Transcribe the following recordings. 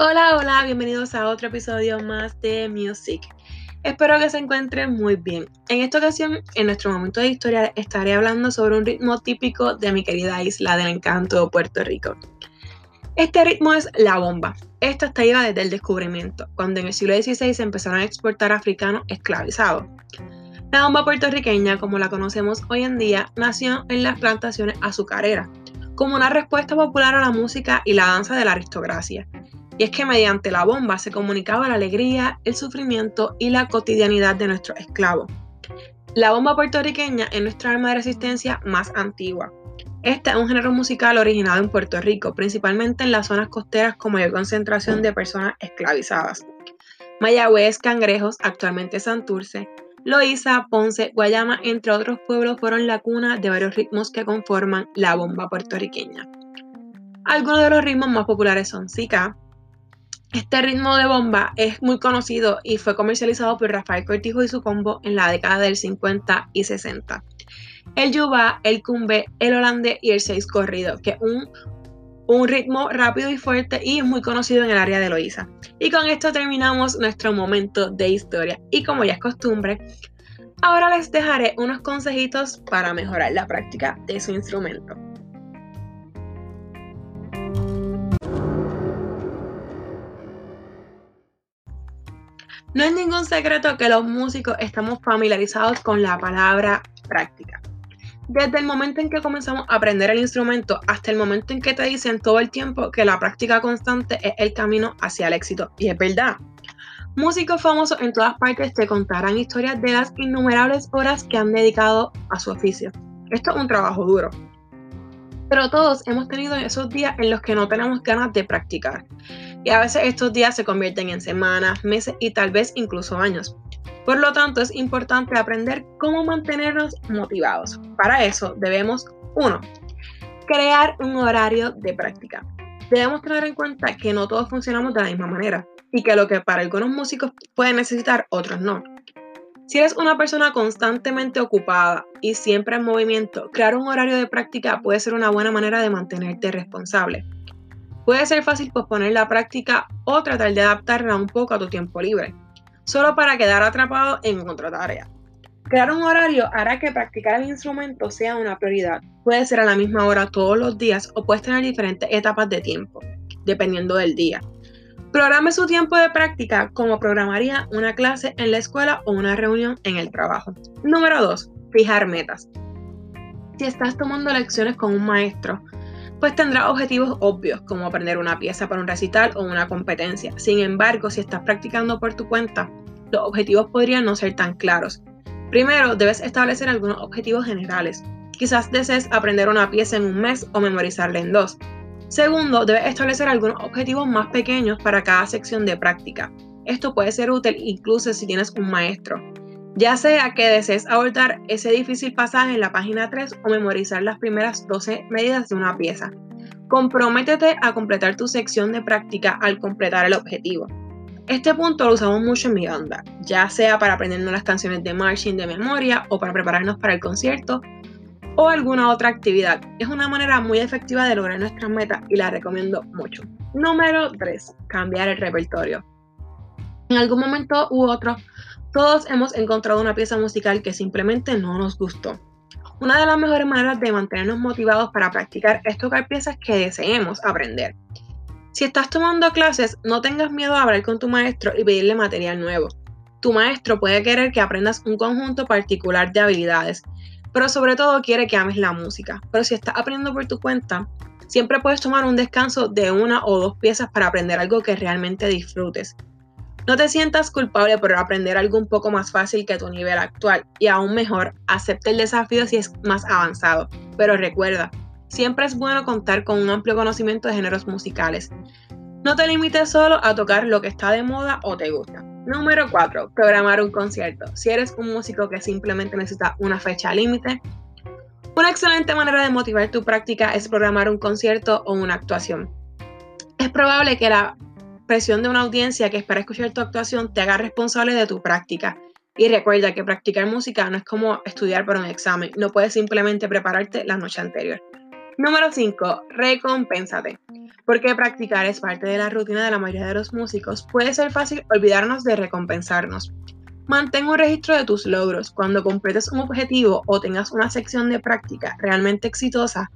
Hola, hola, bienvenidos a otro episodio más de Music. Espero que se encuentren muy bien. En esta ocasión, en nuestro momento de historia, estaré hablando sobre un ritmo típico de mi querida isla del encanto Puerto Rico. Este ritmo es la bomba. Esta está lleva desde el descubrimiento, cuando en el siglo XVI se empezaron a exportar africanos esclavizados. La bomba puertorriqueña, como la conocemos hoy en día, nació en las plantaciones azucareras, como una respuesta popular a la música y la danza de la aristocracia. Y es que mediante la bomba se comunicaba la alegría, el sufrimiento y la cotidianidad de nuestros esclavos. La bomba puertorriqueña es nuestra arma de resistencia más antigua. Este es un género musical originado en Puerto Rico, principalmente en las zonas costeras con mayor concentración de personas esclavizadas. Mayagüez, Cangrejos, actualmente Santurce, Loíza, Ponce, Guayama, entre otros pueblos, fueron la cuna de varios ritmos que conforman la bomba puertorriqueña. Algunos de los ritmos más populares son Zika. Este ritmo de bomba es muy conocido y fue comercializado por Rafael Cortijo y su combo en la década del 50 y 60. El yuba, el cumbe, el holandés y el seis corrido, que es un un ritmo rápido y fuerte y es muy conocido en el área de Loíza. Y con esto terminamos nuestro momento de historia. Y como ya es costumbre, ahora les dejaré unos consejitos para mejorar la práctica de su instrumento. No es ningún secreto que los músicos estamos familiarizados con la palabra práctica desde el momento en que comenzamos a aprender el instrumento hasta el momento en que te dicen todo el tiempo que la práctica constante es el camino hacia el éxito. Y es verdad. Músicos famosos en todas partes te contarán historias de las innumerables horas que han dedicado a su oficio. Esto es un trabajo duro. Pero todos hemos tenido esos días en los que no tenemos ganas de practicar. Y a veces estos días se convierten en semanas, meses y tal vez incluso años. Por lo tanto, es importante aprender cómo mantenernos motivados. Para eso debemos, 1. Crear un horario de práctica. Debemos tener en cuenta que no todos funcionamos de la misma manera y que lo que para algunos músicos puede necesitar, otros no. Si eres una persona constantemente ocupada y siempre en movimiento, crear un horario de práctica puede ser una buena manera de mantenerte responsable. Puede ser fácil posponer la práctica o tratar de adaptarla un poco a tu tiempo libre solo para quedar atrapado en otra tarea. Crear un horario hará que practicar el instrumento sea una prioridad. Puede ser a la misma hora todos los días o puedes tener diferentes etapas de tiempo, dependiendo del día. Programe su tiempo de práctica como programaría una clase en la escuela o una reunión en el trabajo. Número 2. Fijar metas. Si estás tomando lecciones con un maestro, pues tendrá objetivos obvios como aprender una pieza para un recital o una competencia. Sin embargo, si estás practicando por tu cuenta, los objetivos podrían no ser tan claros. Primero, debes establecer algunos objetivos generales. Quizás desees aprender una pieza en un mes o memorizarla en dos. Segundo, debes establecer algunos objetivos más pequeños para cada sección de práctica. Esto puede ser útil incluso si tienes un maestro ya sea que desees abordar ese difícil pasaje en la página 3 o memorizar las primeras 12 medidas de una pieza. Comprométete a completar tu sección de práctica al completar el objetivo. Este punto lo usamos mucho en mi banda, ya sea para aprendernos las canciones de marching de memoria o para prepararnos para el concierto o alguna otra actividad. Es una manera muy efectiva de lograr nuestras metas y la recomiendo mucho. Número 3. Cambiar el repertorio. En algún momento u otro todos hemos encontrado una pieza musical que simplemente no nos gustó. Una de las mejores maneras de mantenernos motivados para practicar es tocar piezas que deseemos aprender. Si estás tomando clases, no tengas miedo a hablar con tu maestro y pedirle material nuevo. Tu maestro puede querer que aprendas un conjunto particular de habilidades, pero sobre todo quiere que ames la música. Pero si estás aprendiendo por tu cuenta, siempre puedes tomar un descanso de una o dos piezas para aprender algo que realmente disfrutes. No te sientas culpable por aprender algo un poco más fácil que tu nivel actual y aún mejor, acepta el desafío si es más avanzado. Pero recuerda, siempre es bueno contar con un amplio conocimiento de géneros musicales. No te limites solo a tocar lo que está de moda o te gusta. Número 4. Programar un concierto. Si eres un músico que simplemente necesita una fecha límite, una excelente manera de motivar tu práctica es programar un concierto o una actuación. Es probable que la presión de una audiencia que espera escuchar tu actuación te haga responsable de tu práctica. Y recuerda que practicar música no es como estudiar para un examen, no puedes simplemente prepararte la noche anterior. Número 5. Recompénsate. Porque practicar es parte de la rutina de la mayoría de los músicos, puede ser fácil olvidarnos de recompensarnos. Mantén un registro de tus logros. Cuando completes un objetivo o tengas una sección de práctica realmente exitosa,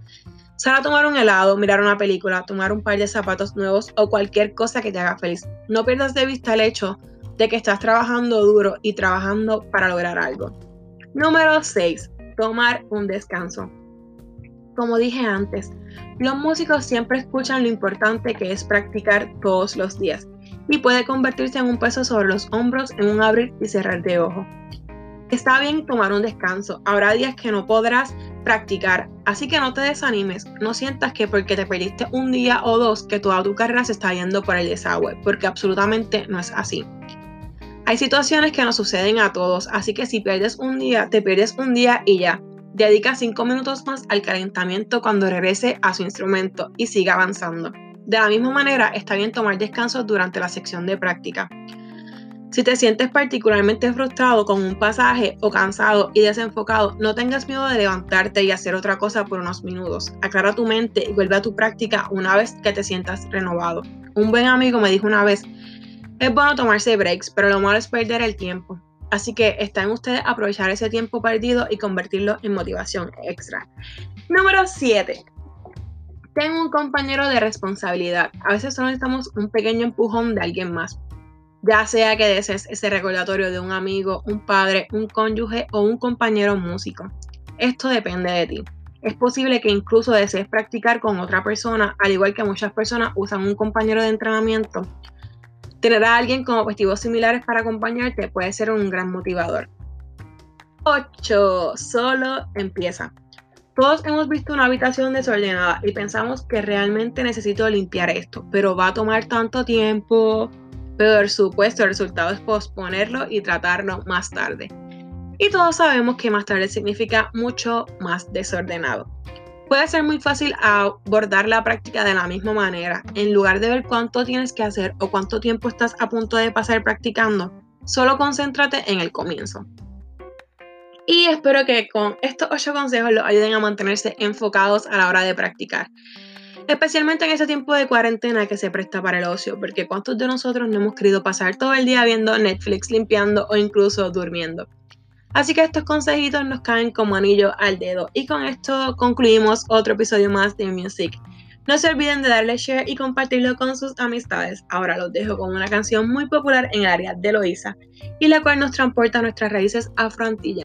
sal a tomar un helado, mirar una película, tomar un par de zapatos nuevos o cualquier cosa que te haga feliz. No pierdas de vista el hecho de que estás trabajando duro y trabajando para lograr algo. Número 6. Tomar un descanso. Como dije antes, los músicos siempre escuchan lo importante que es practicar todos los días y puede convertirse en un peso sobre los hombros en un abrir y cerrar de ojo. Está bien tomar un descanso, habrá días que no podrás practicar, así que no te desanimes, no sientas que porque te perdiste un día o dos que toda tu carrera se está yendo por el desagüe, porque absolutamente no es así. Hay situaciones que nos suceden a todos, así que si pierdes un día, te pierdes un día y ya. Dedica 5 minutos más al calentamiento cuando regrese a su instrumento y siga avanzando. De la misma manera, está bien tomar descansos durante la sección de práctica. Si te sientes particularmente frustrado con un pasaje o cansado y desenfocado, no tengas miedo de levantarte y hacer otra cosa por unos minutos. Aclara tu mente y vuelve a tu práctica una vez que te sientas renovado. Un buen amigo me dijo una vez, es bueno tomarse breaks, pero lo malo es perder el tiempo. Así que está en ustedes aprovechar ese tiempo perdido y convertirlo en motivación extra. Número 7. Tengo un compañero de responsabilidad. A veces solo necesitamos un pequeño empujón de alguien más. Ya sea que desees ese recordatorio de un amigo, un padre, un cónyuge o un compañero músico. Esto depende de ti. Es posible que incluso desees practicar con otra persona, al igual que muchas personas usan un compañero de entrenamiento Tener a alguien con objetivos similares para acompañarte puede ser un gran motivador. 8. Solo empieza. Todos hemos visto una habitación desordenada y pensamos que realmente necesito limpiar esto, pero va a tomar tanto tiempo. Pero por supuesto el resultado es posponerlo y tratarlo más tarde. Y todos sabemos que más tarde significa mucho más desordenado. Puede ser muy fácil abordar la práctica de la misma manera. En lugar de ver cuánto tienes que hacer o cuánto tiempo estás a punto de pasar practicando, solo concéntrate en el comienzo. Y espero que con estos 8 consejos los ayuden a mantenerse enfocados a la hora de practicar. Especialmente en este tiempo de cuarentena que se presta para el ocio, porque cuántos de nosotros no hemos querido pasar todo el día viendo Netflix, limpiando o incluso durmiendo. Así que estos consejitos nos caen como anillo al dedo. Y con esto concluimos otro episodio más de Music. No se olviden de darle share y compartirlo con sus amistades. Ahora los dejo con una canción muy popular en el área de Loíza y la cual nos transporta a nuestras raíces afro